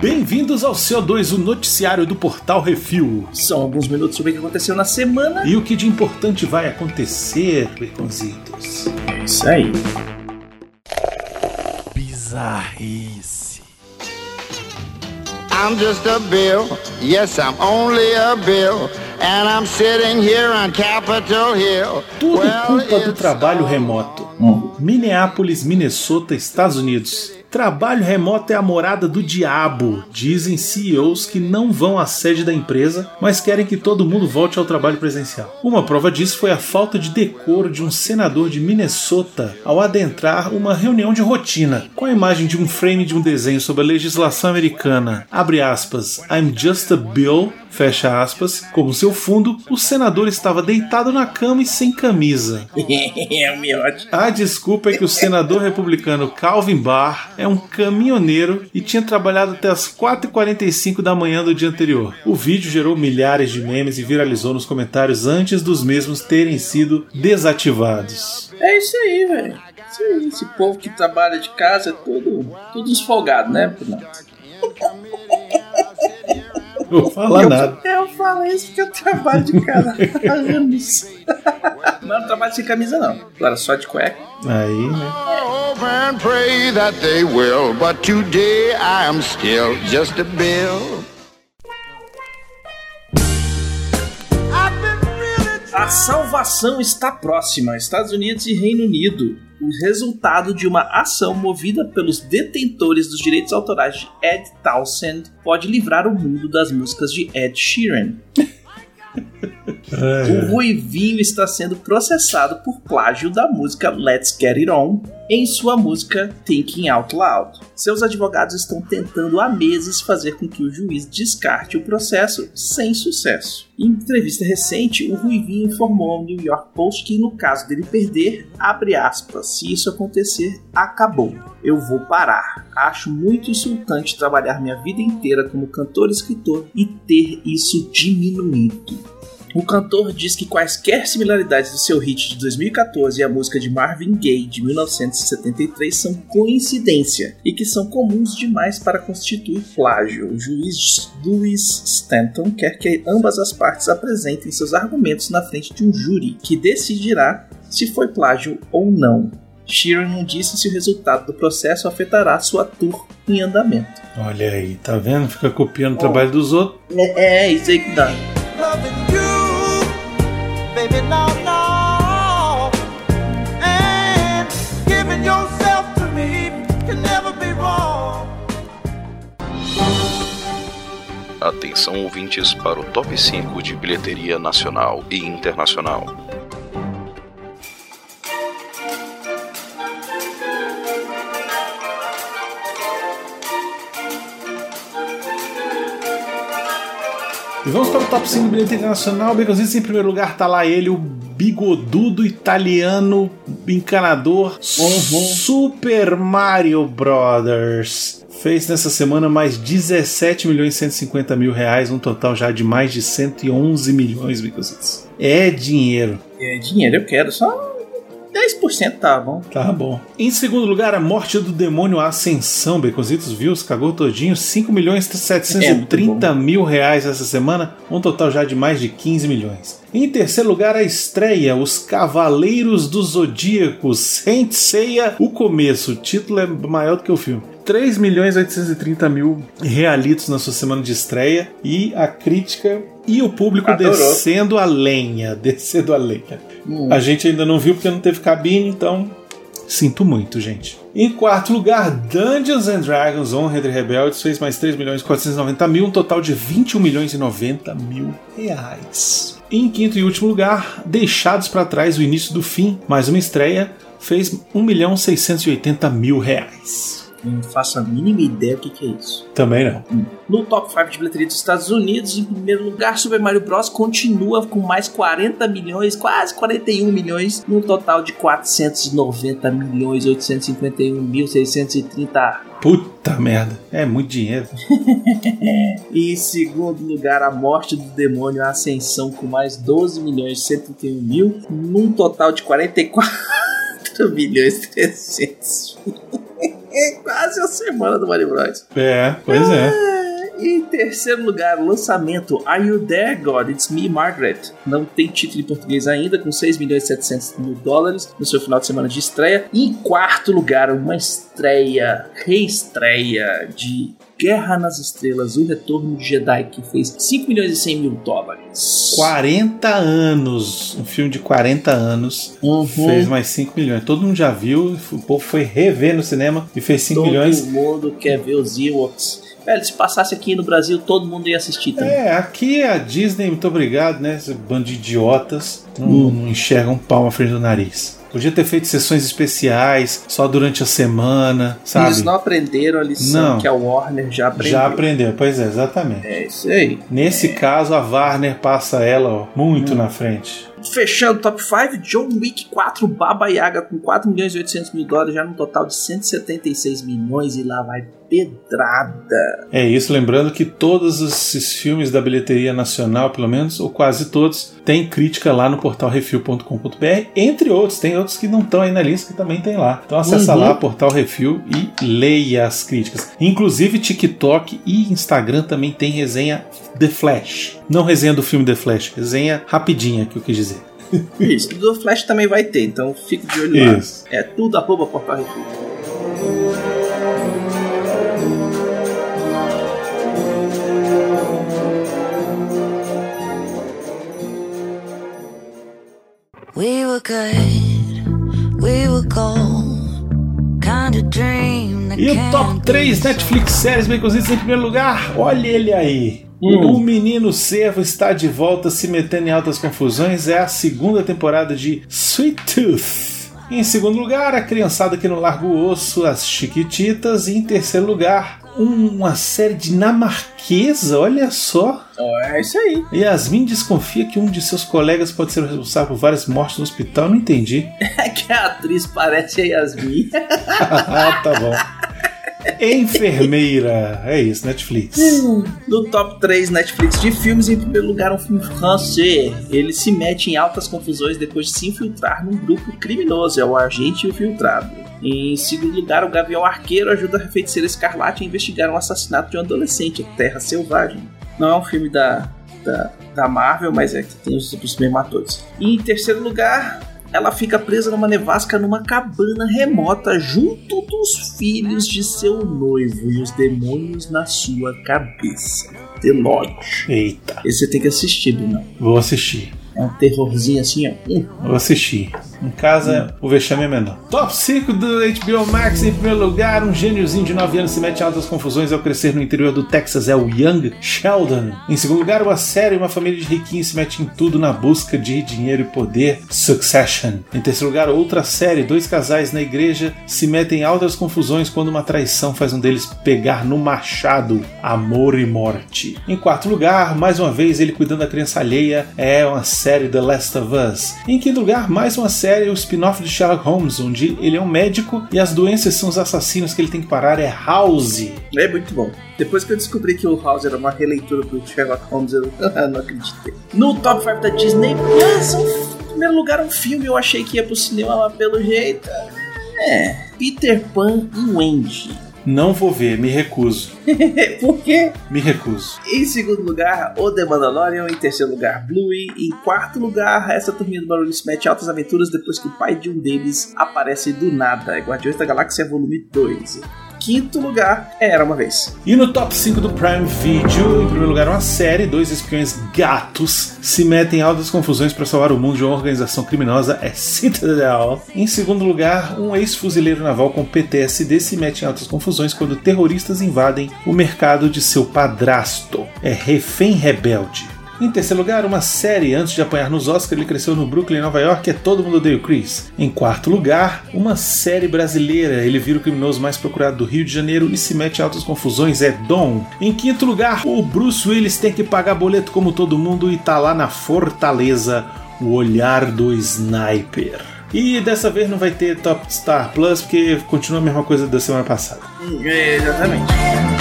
Bem-vindos ao CO2, o noticiário do Portal Refil. São alguns minutos sobre o que aconteceu na semana. E o que de importante vai acontecer, Baconzitos. É isso aí. Bizarrice. I'm just a bill. Yes, I'm only a bill. And I'm sitting here on Capitol Hill. Tudo culpa do trabalho remoto. Hum. Minneapolis, Minnesota, Estados Unidos. Trabalho remoto é a morada do diabo, dizem CEOs que não vão à sede da empresa, mas querem que todo mundo volte ao trabalho presencial. Uma prova disso foi a falta de decoro de um senador de Minnesota ao adentrar uma reunião de rotina, com a imagem de um frame de um desenho sobre a legislação americana. Abre aspas, I'm just a bill, fecha aspas, como seu fundo, o senador estava deitado na cama e sem camisa. é. A desculpa é que o senador republicano Calvin Barr é um caminhoneiro e tinha trabalhado até as 4h45 da manhã do dia anterior. O vídeo gerou milhares de memes e viralizou nos comentários antes dos mesmos terem sido desativados. É isso aí, velho. Isso aí. Esse povo que trabalha de casa é tudo, tudo esfolgado, né? Não. Não vou falar nada. Eu falo isso porque eu trabalho de casa fazendo isso. Mas eu não trabalho sem camisa, não. Agora só de cueca. Aí, né? Hope and pray that they will. But today I am still just a bill. A salvação está próxima. Estados Unidos e Reino Unido. O resultado de uma ação movida pelos detentores dos direitos autorais de Ed Townsend pode livrar o mundo das músicas de Ed Sheeran. O Ruivinho está sendo processado por plágio da música Let's Get It On em sua música Thinking Out Loud. Seus advogados estão tentando há meses fazer com que o juiz descarte o processo sem sucesso. Em entrevista recente, o Ruivinho informou ao New York Post que no caso dele perder, abre aspas, se isso acontecer, acabou. Eu vou parar. Acho muito insultante trabalhar minha vida inteira como cantor e escritor e ter isso diminuído. O cantor diz que quaisquer similaridades do seu hit de 2014 e a música de Marvin Gaye de 1973 são coincidência e que são comuns demais para constituir plágio. O juiz Louis Stanton quer que ambas as partes apresentem seus argumentos na frente de um júri que decidirá se foi plágio ou não. Sheeran não disse se o resultado do processo afetará sua tour em andamento. Olha aí, tá vendo? Fica copiando o trabalho dos outros. É, é isso aí que dá. Yourself to me can never be wrong. Atenção ouvintes para o top 5 de bilheteria nacional e internacional. Vamos para o top 5 do bilhete internacional. Baconzitos, em primeiro lugar tá lá ele, o bigodudo italiano encanador Super Mario Brothers. Fez nessa semana mais 17 milhões e 150 mil reais, um total já de mais de 111 milhões, Baconzitos. É dinheiro. É, dinheiro eu quero, só 10% tá bom. Tá bom. Em segundo lugar, a morte do demônio Ascensão. Baconzitos viu, se cagou todinho. 5 milhões e 730 mil reais essa semana. Um total já de mais de 15 milhões. Em terceiro lugar, a estreia, Os Cavaleiros do Zodíaco, Seiya, o começo. O título é maior do que o filme. 3 milhões e 830 mil realitos na sua semana de estreia. E a crítica e o público Adorou. descendo a lenha. Descendo a lenha. Hum. A gente ainda não viu porque não teve cabine, então sinto muito, gente. Em quarto lugar, Dungeons and Dragons Honra entre Rebeldes fez mais 3 milhões e 490 mil, um total de 21 milhões e 90 mil reais. Em quinto e último lugar, Deixados para Trás o Início do Fim, mais uma estreia, fez 1 milhão 680 mil reais. Não faço a mínima ideia do que, que é isso. Também não. No top 5 de bilheteria dos Estados Unidos, em primeiro lugar, Super Mario Bros. continua com mais 40 milhões, quase 41 milhões, num total de 490 milhões 851 mil 630. Puta merda, é muito dinheiro. E em segundo lugar, a morte do demônio a Ascensão com mais 12 milhões 131 mil, num total de 44 milhões 300. Quase a semana do Mario Bros. É, pois é. Em terceiro lugar, lançamento Are You There, God? It's Me, Margaret. Não tem título em português ainda, com 6 milhões e 700 mil dólares no seu final de semana de estreia. E em quarto lugar, uma estreia, reestreia de Guerra nas Estrelas, o Retorno de Jedi, que fez 5 milhões e 100 mil dólares. 40 anos, um filme de 40 anos, Uhum. fez mais 5 milhões. Todo mundo já viu, o povo foi rever no cinema e fez 5 Todo milhões. mundo quer ver os Ewoks. Velho, se passasse aqui no Brasil, todo mundo ia assistir também. É, aqui a Disney, muito obrigado, né? Esse bando de idiotas não, Hum. não enxergam um palmo à frente do nariz. Podia ter feito sessões especiais só durante a semana, sabe? Eles não aprenderam a lição Não. que a Warner já aprendeu. Já aprendeu, pois é, exatamente. É isso aí. Nesse caso, a Warner passa ela ó, muito na frente. Fechando o top 5, John Wick 4 Baba Yaga com 4 milhões e 800 mil dólares, já no total de 176 milhões e lá vai pedrada. É isso, lembrando que todos esses filmes da bilheteria nacional, pelo menos, ou quase todos, tem crítica lá no portal refil.com.br, entre outros, tem outros que não estão aí na lista que também tem lá. Então acessa Uhum. lá portal Refil e leia as críticas. Inclusive TikTok e Instagram também tem resenha The Flash. Não resenha do filme The Flash, resenha rapidinha que eu quis dizer. Isso, do Flash também vai ter, então fique de olho lá. Isso. É tudo arroba Portal Refil. We were good, E o top be 3 Netflix séries bem cozidas em primeiro lugar, olha ele aí. Hum. O Menino Cervo está de volta se metendo em altas confusões. É a segunda temporada de Sweet Tooth. Em segundo lugar, a criançada que não larga o osso, as Chiquititas. E em terceiro lugar, uma série dinamarquesa, olha só. É isso aí. Yasmin desconfia que um de seus colegas pode ser o responsável por várias mortes no hospital. Não entendi. É que a atriz parece a Yasmin. ah, tá bom. Enfermeira. É isso, Netflix. No top 3 Netflix de filmes, em primeiro lugar, um filme francês. Ele se mete em altas confusões depois de se infiltrar num grupo criminoso, é o Agente Infiltrado. Em segundo lugar, o Gavião Arqueiro ajuda a feiticeira Escarlate a investigar um assassinato de um adolescente, Terra Selvagem. Não é um filme da, da, da Marvel, mas é que tem os, os mesmos atores. E em terceiro lugar, ela fica presa numa nevasca numa cabana remota junto dos filhos de seu noivo e os demônios na sua cabeça. The Lodge. Eita, Esse você tem que assistir, Bruno. vou assistir. É um terrorzinho assim, ó. Hum. Vou assistir. Em casa, o vexame é menor. Top 5 do HBO Max. Em primeiro lugar, um gêniozinho de 9 anos se mete em altas confusões ao crescer no interior do Texas. É o Young Sheldon. Em segundo lugar, uma série uma família de riquinhos se mete em tudo na busca de dinheiro e poder. Succession. Em terceiro lugar, outra série. Dois casais na igreja se metem em altas confusões quando uma traição faz um deles pegar no machado. Amor e morte. Em quarto lugar, mais uma vez, ele cuidando da criança alheia. É uma série The Last of Us. Em quinto lugar, mais uma série, o spin-off de Sherlock Holmes, onde ele é um médico e as doenças são os assassinos que ele tem que parar. É House. É muito bom. Depois que eu descobri que o House era uma releitura do Sherlock Holmes, eu não acreditei. No top 5 da Disney um- em primeiro lugar, um filme eu achei que ia pro cinema, mas pelo jeito. É. Peter Pan e Wendy. Não vou ver, me recuso. Por quê? Me recuso. Em segundo lugar, O The Mandalorian. Em terceiro lugar, Bluey. Em quarto lugar, essa turminha do barulho se mete em altas aventuras depois que o pai de um deles aparece do nada. É Guardiões da Galáxia Volume 2. Quinto lugar, Era Uma Vez. E no top 5 do Prime Video, em primeiro lugar, uma série, dois espiões gatos se metem em altas confusões para salvar o mundo de uma organização criminosa, é Citadel. Em segundo lugar, um ex-fuzileiro naval com PTSD se mete em altas confusões quando terroristas invadem o mercado de seu padrasto, é Refém Rebelde. Em terceiro lugar, uma série. Antes de apanhar nos Oscars, ele cresceu no Brooklyn, Nova York, é Todo Mundo o Chris. Em quarto lugar, uma série brasileira. Ele vira o criminoso mais procurado do Rio de Janeiro e se mete em altas confusões, é Dom. Em quinto lugar, o Bruce Willis tem que pagar boleto como todo mundo e tá lá na Fortaleza, o olhar do sniper. E dessa vez não vai ter Top Star Plus, porque continua a mesma coisa da semana passada. É, exatamente.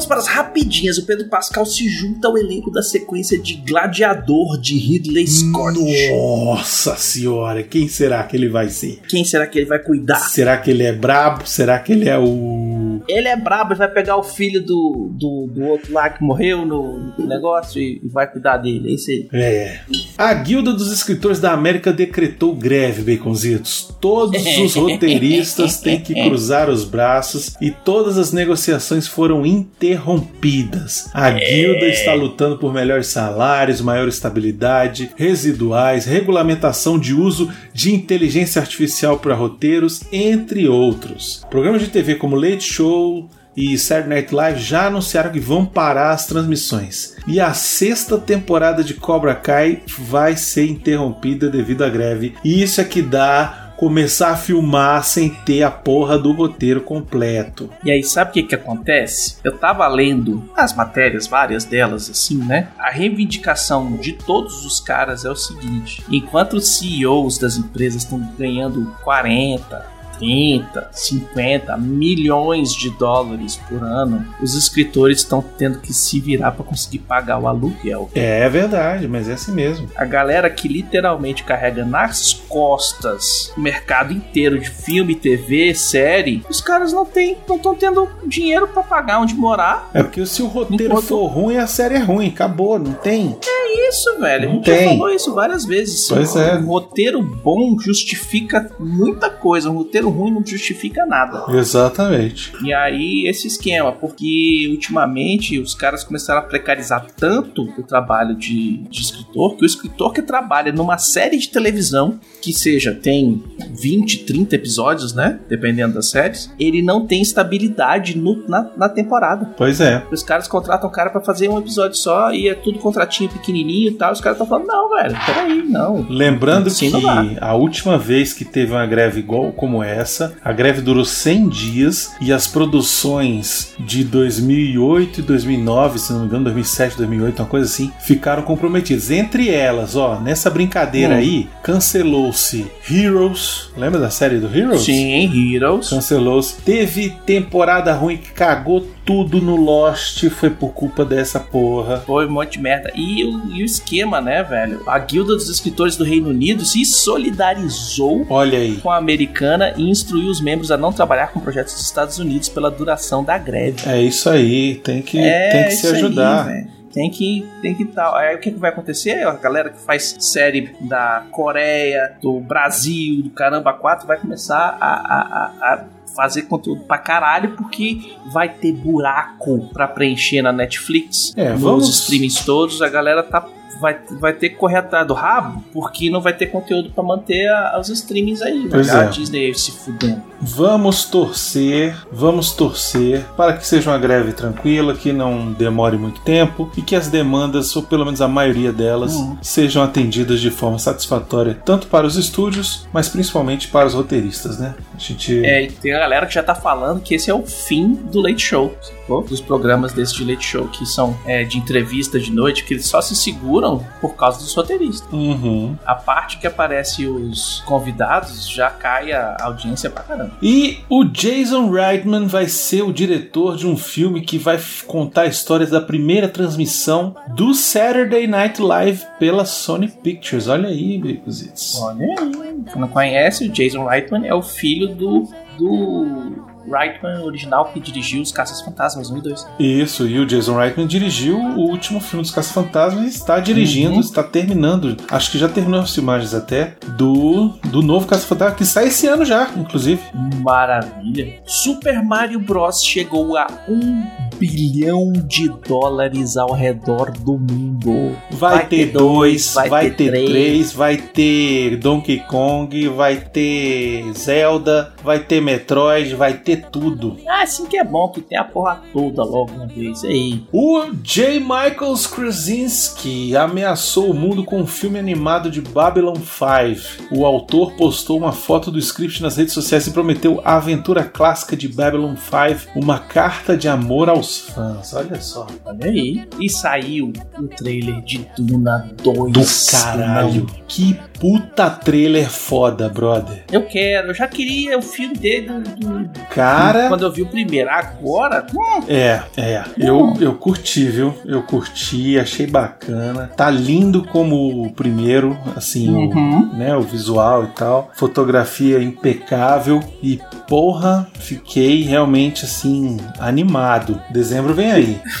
Vamos para as rapidinhas. O Pedro Pascal se junta ao elenco da sequência de Gladiador de Ridley Scott. Nossa senhora, quem será que ele vai ser? Quem será que ele vai cuidar? Será que ele é brabo? Será que ele é o. Ele é brabo, ele vai pegar o filho do, do, do outro lá que morreu no, no negócio e, e vai cuidar dele. É isso aí. É. A Guilda dos Escritores da América decretou greve, Baconzitos. Todos os roteiristas têm que cruzar os braços e todas as negociações foram interrompidas. A Guilda está lutando por melhores salários, maior estabilidade, residuais, regulamentação de uso de inteligência artificial para roteiros, entre outros. Programas de TV como Late Show, e Saturday Night Live já anunciaram que vão parar as transmissões. E a sexta temporada de Cobra Kai vai ser interrompida devido à greve. E isso é que dá começar a filmar sem ter a porra do roteiro completo. E aí, sabe o que que acontece? Eu tava lendo as matérias, várias delas, assim, né? A reivindicação de todos os caras é o seguinte: enquanto os CEOs das empresas estão ganhando 40, 30, 50 milhões de dólares por ano, os escritores estão tendo que se virar para conseguir pagar o aluguel. É verdade, mas é assim mesmo. A galera que literalmente carrega nas costas o mercado inteiro de filme, TV, série, os caras não têm, não estão tendo dinheiro para pagar onde morar. É porque se o roteiro Enquanto- for ruim, a série é ruim. Acabou, não tem. É isso, velho. Não a gente já tem. falou isso várias vezes. Pois um é. roteiro bom justifica muita coisa. Um roteiro ruim não justifica nada. Exatamente. E aí, esse esquema, porque ultimamente os caras começaram a precarizar tanto o trabalho de, de escritor, que o escritor que trabalha numa série de televisão, que seja, tem 20, 30 episódios, né? Dependendo das séries, ele não tem estabilidade no- na, na temporada. Pois é. Os caras contratam o cara pra fazer um episódio só e é tudo contratinho pequenininho e tal. Os caras estão falando, não, velho, peraí, não. Lembrando Assim que não a última vez que teve uma greve igual como essa, a greve durou 100 dias e as produções de 2008 e 2009, se não me engano, 2007, 2008, uma coisa assim, ficaram comprometidas. Entre elas, ó, nessa brincadeira Hum. aí, cancelou-se Heroes. Lembra da série do Heroes? Sim, Heroes. Cancelou-se. Teve temporada ruim que cagou tudo no Lost. Foi por culpa dessa porra. Foi um monte de merda. E o, e o esquema, né, velho? A Guilda dos Escritores do Reino Unido se solidarizou Olha aí. com a americana e instruiu os membros a não trabalhar com projetos dos Estados Unidos pela duração da greve. É isso aí. Tem que, É, tem que se aí, ajudar. velho. Tem que, tem que tal. Aí o que, que vai acontecer? A galera que faz série da Coreia, do Brasil, do Caramba 4 vai começar a, a, a- a fazer conteúdo pra caralho, porque vai ter buraco pra preencher na Netflix, É, nos vamos- streamings todos. A galera tá. Vai, vai ter que correr atrás do rabo, porque não vai ter conteúdo pra manter a- os streamings aí. Pois dar é. a Disney se fudendo. Vamos torcer, vamos torcer para que seja uma greve tranquila, que não demore muito tempo e que as demandas, ou pelo menos a maioria delas, Uhum. sejam atendidas de forma satisfatória, tanto para os estúdios, mas principalmente para os roteiristas, né? A gente. É, e tem a galera que já tá falando que esse é o fim do Late Show, sacou? Dos programas desse de Late Show, que são é, de entrevista de noite, que eles só se seguram por causa dos roteiristas. Uhum. A parte que aparece os convidados já cai a audiência pra caramba. E o Jason Reitman vai ser o diretor de um filme que vai contar histórias da primeira transmissão do Saturday Night Live pela Sony Pictures. Olha aí, Bicositos. Olha aí. Quem não conhece, o Jason Reitman é o filho do, do Reitman original que dirigiu os Caças Fantasmas 1 e 2. Isso, e o Jason Reitman dirigiu o último filme dos Caça-Fantasmas e está dirigindo, Uhum. está terminando, acho que já terminou as filmagens até, do, do novo Caça-Fantasma, que sai esse ano já, inclusive. Maravilha. Super Mario Bros. chegou a um bilhão de dólares ao redor do mundo. Vai, Vai ter ter dois, vai, vai ter, ter três. três. vai ter Donkey Kong, vai ter Zelda, vai ter Metroid, vai ter tudo. Ah, assim que é bom que tem a porra toda logo uma vez aí. O J. Michael Krasinski ameaçou o mundo com um filme animado de Babylon 5. O autor postou uma foto do script nas redes sociais e prometeu a aventura clássica de Babylon 5, uma carta de amor aos os fãs, olha só. Olha aí. E saiu o trailer de Duna 2. Do caralho. Que puta trailer foda, brother. Eu quero, eu já queria o filme dele do, do- Cara. quando eu vi o primeiro. Agora, hum, É, é. Eu, eu curti, viu? Eu curti, achei bacana. Tá lindo como o primeiro, assim, Uhum. o, né, o visual e tal. Fotografia impecável. E, porra, fiquei realmente, assim, animado. Dezembro vem aí.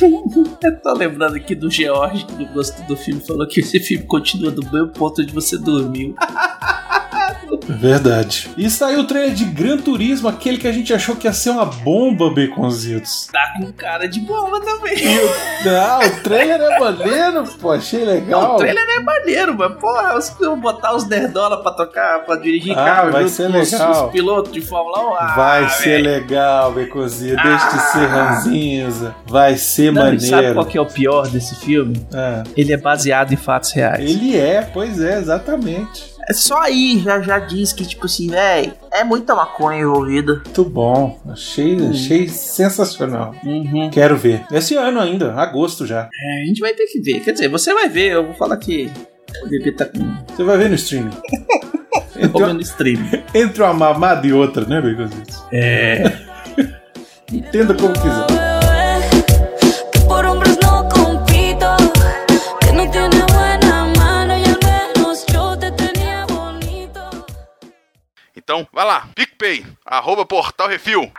eu tô lembrando aqui do George, que gostou do filme, falou que esse filme continua do mesmo ponto onde você dormiu. Verdade. E saiu o trailer de Gran Turismo, aquele que a gente achou que ia ser uma bomba, Baconzitos. Tá com cara de bomba também. Não, o trailer é maneiro, pô, achei legal. Não, o trailer é maneiro, mas porra, os, eu botar os nerdola pra tocar, pra dirigir Ah, carro vai ser legal. os pilotos de Fórmula 1. Ah, Vai ser velho. legal, Baconzitos. Deixa de ser Ah. ranzinza. Vai ser Não, e sabe maneiro. qual que é o pior desse filme? É. Ele é baseado em fatos reais. Ele é, pois é, exatamente. É só aí já, já diz que, tipo assim, véi, é muita maconha envolvida. Muito bom. Achei, achei sensacional. Uhum. Quero ver. Esse ano ainda, agosto já. É, a gente vai ter que ver. Quer dizer, você vai ver, eu vou falar que o bebê tá com Você vai ver no streaming. Entre, uma- no stream. entre uma mamada e outra, né, Baconzitos? É. Entenda como quiser. Então, vai lá, PicPay, arroba Portal Refil.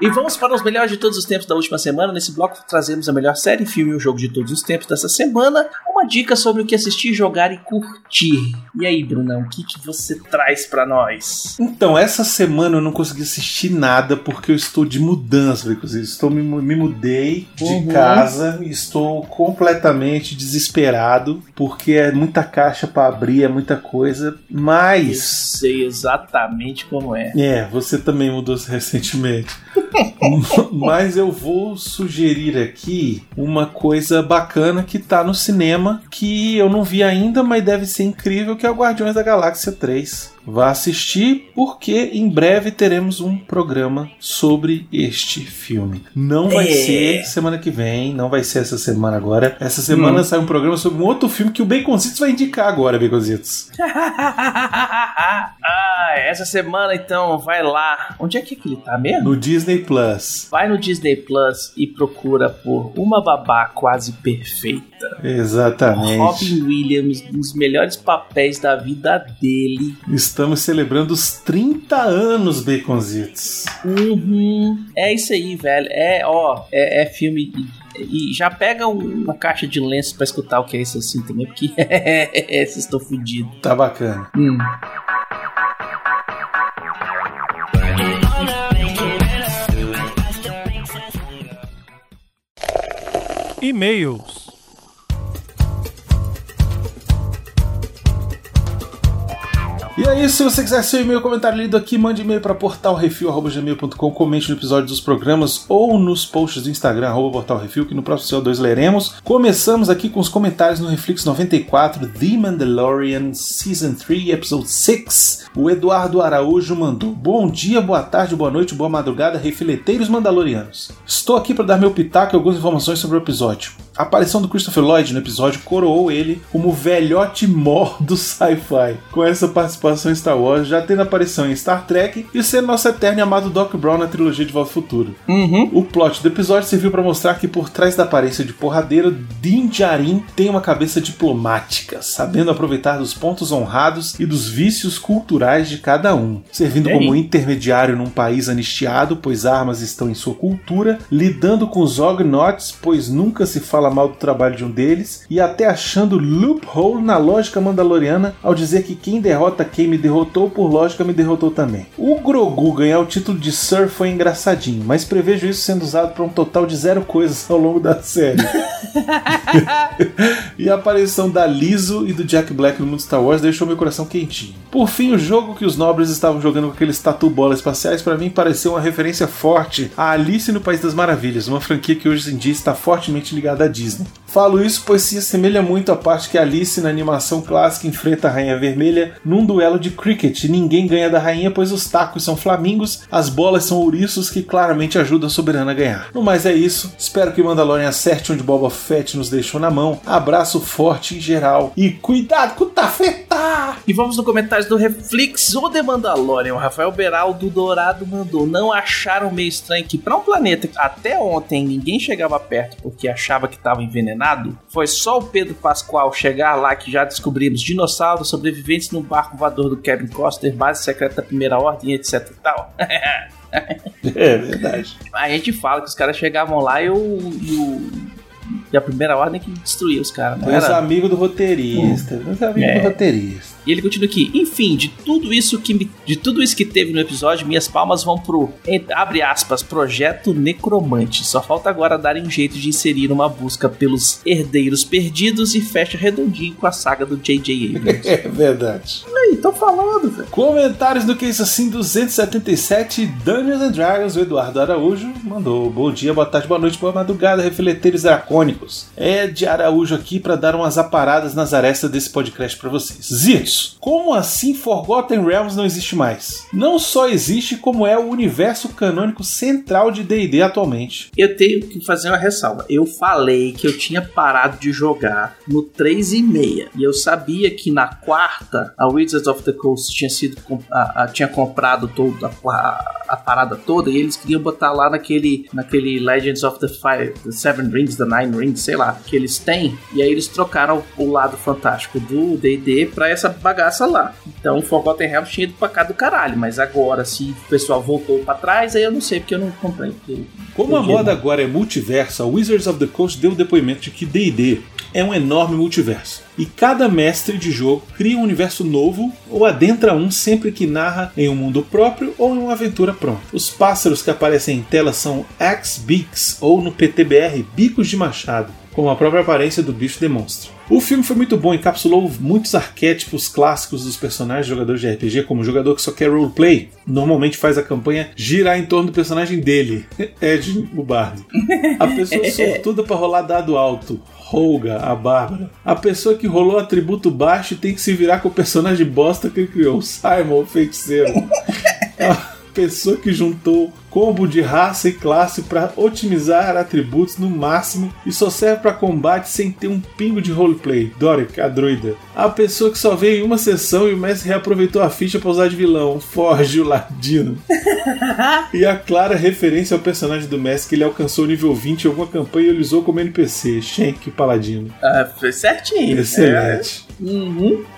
E vamos para os melhores de todos os tempos da última semana. Nesse bloco trazemos a melhor série, filme ou jogo de todos os tempos dessa semana. Dica sobre o que assistir, jogar e curtir. E aí, Brunão, o que, que você traz pra nós? Então, essa semana eu não consegui assistir nada porque eu estou de mudança, inclusive. Estou me, me mudei de Uhum. casa e estou completamente desesperado porque é muita caixa para abrir, é muita coisa. Eu Mas sei exatamente como é. é, você também mudou-se recentemente. Mas eu vou sugerir aqui uma coisa bacana que tá no cinema que eu não vi ainda, mas deve ser incrível, que é o Guardiões da Galáxia 3. Vá assistir, porque em breve teremos um programa sobre este filme. Não vai É. ser semana que vem, não vai ser essa semana agora. Essa semana Hum. sai um programa sobre um outro filme que o Baconzitos vai indicar agora, Baconzitos. ah, essa semana então, vai lá. Onde é que ele tá mesmo? No Disney Plus. Vai no Disney Plus e procura por Uma Babá Quase Perfeita. Exatamente. Robin Williams, um dos melhores papéis da vida dele. Estamos celebrando os 30 anos, Baconzitos. Uhum. É isso aí, velho. É, ó, é, é filme. E, e já pega um- uma caixa de lenço pra escutar o que é isso assim também, porque vocês estão fodidos. Tá bacana. Hum. E-mails. E aí, se você quiser seu e-mail, comentário lido aqui, mande e-mail para portalrefil.gmail.com, comente no episódio dos programas ou nos posts do Instagram, portalrefil, que no próximo CO2 leremos. Começamos aqui com os comentários no Reflex 94, The Mandalorian Season 3, Episode 6. O Eduardo Araújo mandou, bom dia, boa tarde, boa noite, boa madrugada, refileteiros mandalorianos. Estou aqui para dar meu pitaco e algumas informações sobre o episódio. A aparição do Christopher Lloyd no episódio coroou ele como o velhote mor do sci-fi. Com essa participação em Star Wars, já tendo aparição em Star Trek e sendo nosso eterno e amado Doc Brown na trilogia de Volta ao Futuro. Uhum. O plot do episódio serviu para mostrar que por trás da aparência de porradeiro, Din Djarin tem uma cabeça diplomática, sabendo aproveitar dos pontos honrados e dos vícios culturais de cada um, servindo como intermediário num país anistiado, pois armas estão em sua cultura, lidando com os Ognots, pois nunca se fala mal do trabalho de um deles, e até achando loophole na lógica mandaloriana ao dizer que quem derrota quem me derrotou, por lógica me derrotou também. O Grogu ganhar o título de Sir foi engraçadinho, mas prevejo isso sendo usado para um total de zero coisas ao longo da série. e a aparição da Liso e do Jack Black no mundo Star Wars deixou meu coração quentinho. Por fim, o jogo que os nobres estavam jogando com aqueles tatu bolas espaciais para mim pareceu uma referência forte a Alice no País das Maravilhas, uma franquia que hoje em dia está fortemente ligada à Disney. Falo isso pois se assemelha muito à parte que Alice na animação clássica enfrenta a Rainha Vermelha num duelo de cricket. Ninguém ganha da rainha pois os tacos são flamingos, as bolas são ouriços que claramente ajudam a soberana a ganhar. No mais é isso. Espero que Mandalorian acerte onde Boba Fett nos deixou na mão. Abraço forte em geral e cuidado com o tafetá! E vamos no comentário do Reflex ou The Mandalorian. O Rafael Beraldo Dourado mandou. Não acharam meio estranho que para um planeta que até ontem ninguém chegava perto porque achava que estava envenenado? Foi só o Pedro Pascoal chegar lá que já descobrimos dinossauros sobreviventes no barco voador do Kevin Costner, base secreta da primeira ordem, etc e tal. É verdade. A gente fala que os caras chegavam lá e o. E, o- e a primeira ordem que destruía os caras, não os era? amigos do roteirista. Os amigos É. do roteirista. E ele continua aqui. Enfim, de tudo isso que me- de tudo isso que teve no episódio, minhas palmas vão pro abre aspas projeto necromante. Só falta agora darem um jeito de inserir uma busca pelos herdeiros perdidos e fecha redondinho com a saga do J.J. Abrams. É verdade. Tô falando, velho. Comentários do que isso assim 277 Dungeons and Dragons, o Eduardo Araújo mandou bom dia, boa tarde, boa noite, boa madrugada, refleteiros dracônicos. É de Araújo aqui para dar umas aparadas nas arestas desse podcast para vocês. Zitos, como assim Forgotten Realms não existe mais? Não só existe, como é o universo canônico central de D&D atualmente. Eu tenho que fazer uma ressalva. Eu falei que eu tinha parado de jogar no 3 e meia. E eu sabia que na quarta a Wizards of the Coast tinha sido a- a- tinha comprado toda a, a parada toda e eles queriam botar lá naquele naquele Legends of the Five, the Seven Rings, the Nine Rings, sei lá, que eles têm. E aí eles trocaram o lado fantástico do D&D pra essa bagaça lá. Então Forgotten Realms tinha ido pra cá do caralho, mas agora se o pessoal voltou pra trás, aí eu não sei porque eu não comprei. porque- Como a moda agora é multiverso, a Wizards of the Coast deu o depoimento de que D&D é um enorme multiverso. E cada mestre de jogo cria um universo novo ou adentra um sempre que narra em um mundo próprio ou em uma aventura pronta. Os pássaros que aparecem em tela são Axe-Beaks ou no PTBR Bicos de Machado, como a própria aparência do bicho demonstra. O filme foi muito bom, encapsulou muitos arquétipos clássicos dos personagens jogadores de RPG, como o jogador que só quer roleplay, normalmente faz a campanha girar em torno do personagem dele, Ed, o bardo. A pessoa sortuda para rolar dado alto, Holga, a Bárbara. A pessoa que rolou atributo baixo tem que se virar com o personagem bosta que ele criou, Simon, o feiticeiro. A pessoa que juntou combo de raça e classe para otimizar atributos no máximo e só serve para combate sem ter um pingo de roleplay. Doric, a druida. A pessoa que só veio em uma sessão e o mestre reaproveitou a ficha para usar de vilão. Forge o ladino. e a clara referência ao personagem do mestre que ele alcançou o nível 20 em alguma campanha e ele usou como NPC. Shank Paladino. Ah, foi certinho. Excelente. É.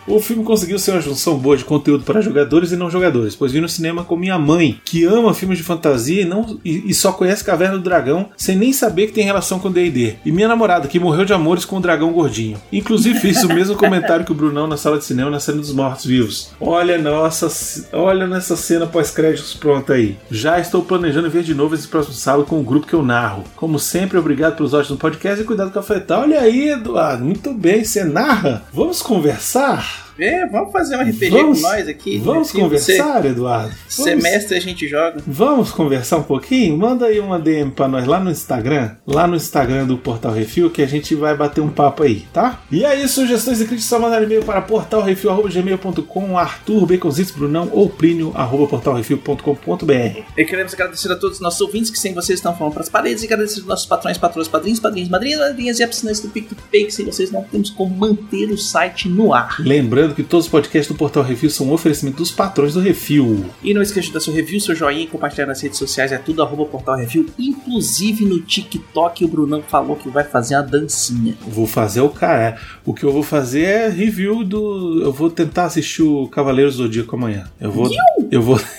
O filme conseguiu ser uma junção boa de conteúdo para jogadores e não jogadores, pois vi no cinema com minha mãe, que ama filmes de fantasia e, não, e, e só conhece Caverna do Dragão sem nem saber que tem relação com D&D. E minha namorada, que morreu de amores com o dragão gordinho. Inclusive fiz o mesmo comentário que o Brunão na sala de cinema na cena dos mortos-vivos. Olha nossa, olha nessa cena pós-créditos pronta aí. Já estou planejando ver de novo esse próximo sábado com o grupo que eu narro. Como sempre, obrigado pelos ótimos podcast e cuidado com a fletar. Olha aí, Eduardo, muito bem, você narra. Vamos conversar? É, vamos fazer um RPG Vamos- com nós aqui. Vamos conversar, Eduardo? Você, Vamos, semestre a gente joga. vamos conversar um pouquinho? Manda aí uma DM pra nós lá no Instagram, lá no Instagram do Portal Refil, que a gente vai bater um papo aí, tá? E aí, sugestões e críticas, só mandar e-mail para portalrefil.gmail.com, Arthur, Baconzitos, Brunão ou Plínio, arroba portalrefil.com.br. E queremos agradecer a todos os nossos ouvintes que sem vocês estão falando para as paredes e agradecer aos nossos patrões, patrões, padrinhos, padrinhos, madrinhas, madrinhas e assinantes do PicPay, que sem vocês não temos como manter o site no ar. Lembrando que todos os podcasts do Portal Refil são um oferecimento dos patrões do Refil. E não esqueça de dar seu review, seu joinha e compartilhar nas redes sociais, é tudo arroba Portal. Inclusive no TikTok o Brunão falou que vai fazer uma dancinha. Vou fazer o cara. O que eu vou fazer é review do. Eu vou tentar assistir o Cavaleiros do Zodíaco amanhã. Eu vou. Eu vou.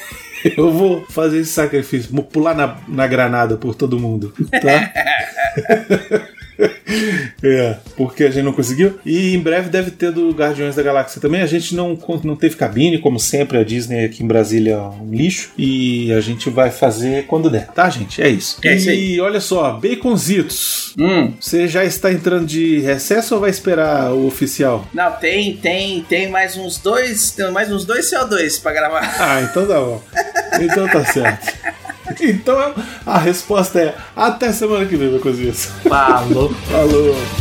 Eu vou fazer esse sacrifício, vou pular na, na granada por todo mundo, tá? é, porque a gente não conseguiu. E em breve deve ter do Guardiões da Galáxia também. A gente não, não teve cabine, como sempre, a Disney aqui em Brasília é um lixo. E a gente vai fazer quando der, tá, gente? É isso. É isso aí. E olha só, baconzitos. Hum. Você já está entrando de recesso ou vai esperar o oficial? Não, tem, tem, tem mais uns dois, tem mais uns dois CO2 pra gravar. Ah, então tá bom. Então tá certo. Então a resposta é até semana que vem, meu cozinha. Falou. Falou.